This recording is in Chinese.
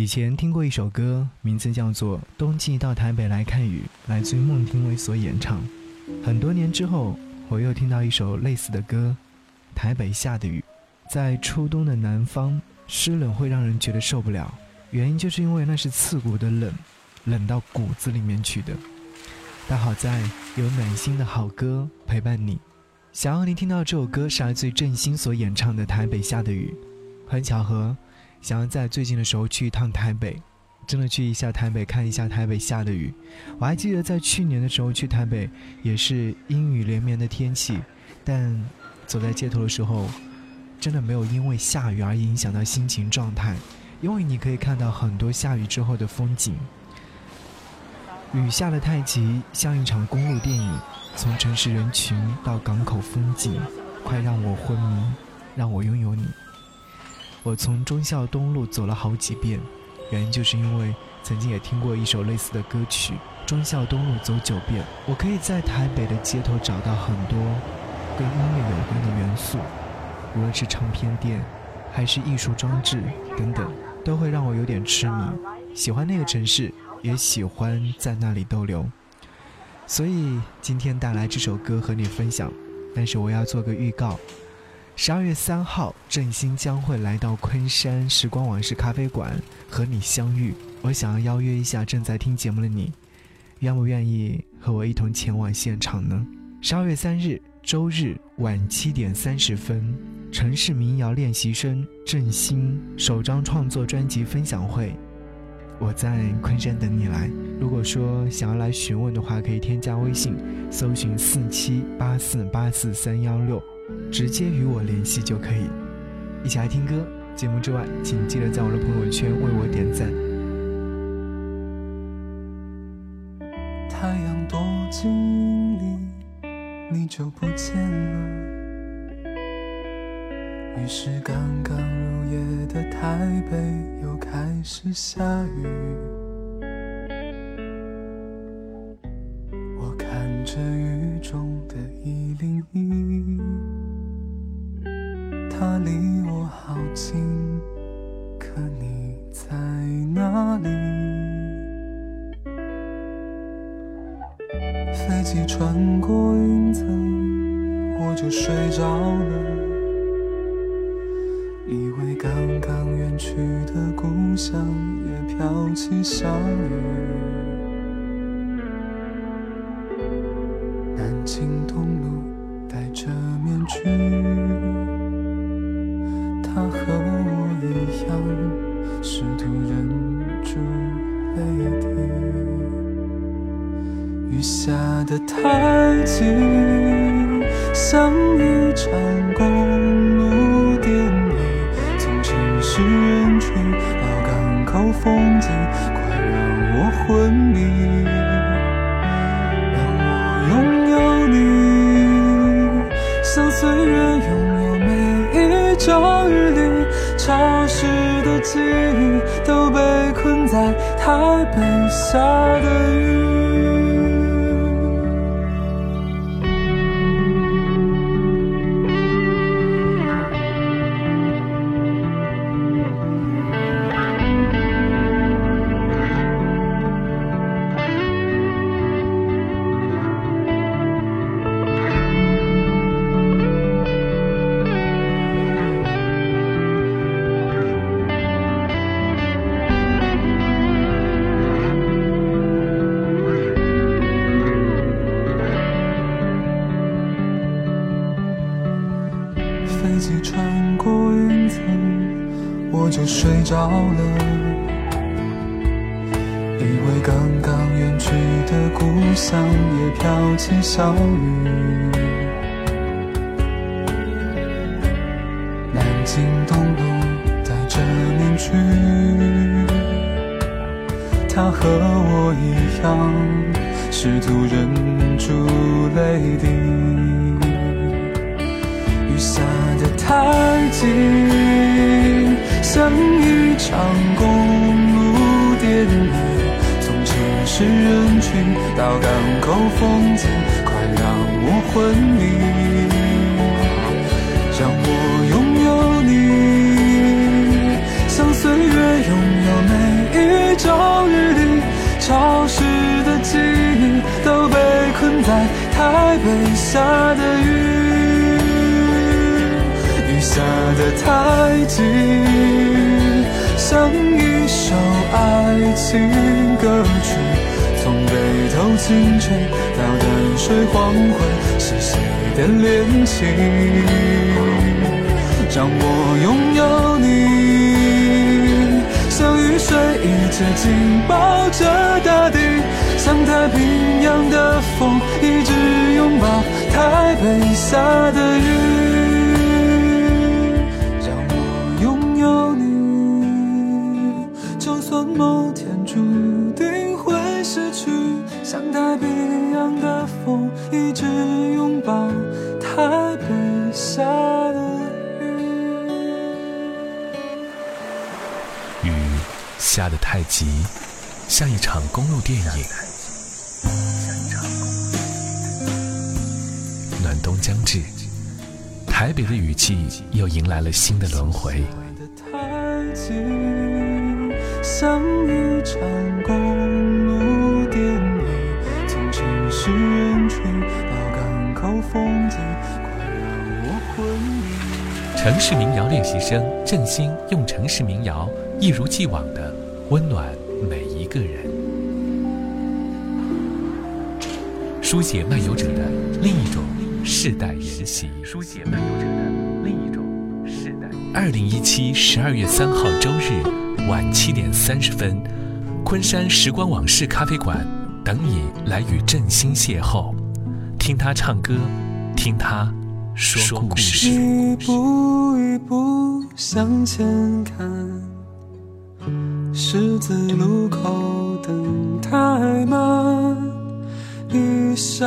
以前听过一首歌，名字叫做《冬季到台北来看雨》，来自于孟庭苇所演唱。很多年之后，我又听到一首类似的歌，《台北下的雨》。在初冬的南方，湿冷会让人觉得受不了，原因就是因为那是刺骨的冷，冷到骨子里面去的。但好在有暖心的好歌陪伴你。想要你听到这首歌是来自于郑兴所演唱的《台北下的雨》。很巧合。想要在最近的时候去一趟台北，真的去一下台北看一下台北下的雨。我还记得在去年的时候去台北，也是阴雨连绵的天气，但走在街头的时候，真的没有因为下雨而影响到心情状态，因为你可以看到很多下雨之后的风景。雨下的太急，像一场公路电影，从城市人群到港口风景，快让我昏迷，让我拥有你。我从忠孝东路走了好几遍，原因就是因为曾经也听过一首类似的歌曲《忠孝东路走九遍》。我可以在台北的街头找到很多跟音乐有关的元素，无论是唱片店，还是艺术装置等等，都会让我有点痴迷，喜欢那个城市，也喜欢在那里逗留。所以今天带来这首歌和你分享，但是我要做个预告。十二月三号，振兴将会来到昆山时光往事咖啡馆和你相遇。我想要邀约一下正在听节目的你，愿不愿意和我一同前往现场呢？十二月三日，周日晚七点三十分，城市民谣练习生振兴首张创作专辑分享会，我在昆山等你来。如果说想要来询问的话，可以添加微信，搜寻四七八四八四三幺六。直接与我联系就可以，一起来听歌。节目之外，请记得在我的朋友圈为我点赞。太阳躲进云里，你就不见了。于是刚刚入夜的台北又开始下雨。我看着雨中的一零一。近，可你在哪里？飞机穿过云层，我就睡着了。以为刚刚远去的故乡也飘起小雨。他和我一样，试图忍住泪滴雨下的太急，像一场公路电影，从城市人群到港口风景，快让我昏迷，让我拥有你，像岁月拥有每一张日历，潮湿的记忆都被困在台北下的雨。睡着了，以为刚刚远去的故乡也飘起小雨。南京东路戴着面具，他和我一样，试图忍住泪滴。下的太急，像一场公路电影，从城市人群到港口风景，快让我昏迷，让我拥有你，像岁月拥有每一朝雨滴，潮湿的记忆都被困在台北下的雨。的太急，像一首爱情歌曲，从北头清晨到淡水黄昏，是谁的恋情？让我拥有你，像雨水一直紧抱着大地，像太平洋的风一直拥抱台北下的雨。下的雨下得太急，像一场公路电影。暖冬将至，台北的雨季又迎来了新的轮回。像一场公路电影，从城市人群到港口风景，城市民谣练习生振兴用城市民谣一如既往的温暖每一个人，书写漫游者的另一种世代沿袭。书写漫游者的另一种世代。二零一七十二月三号周日晚七点三十分，昆山时光往事咖啡馆等你来与振兴邂逅，听他唱歌，听他说故事。一步一步向前看，十字路口等太慢，一下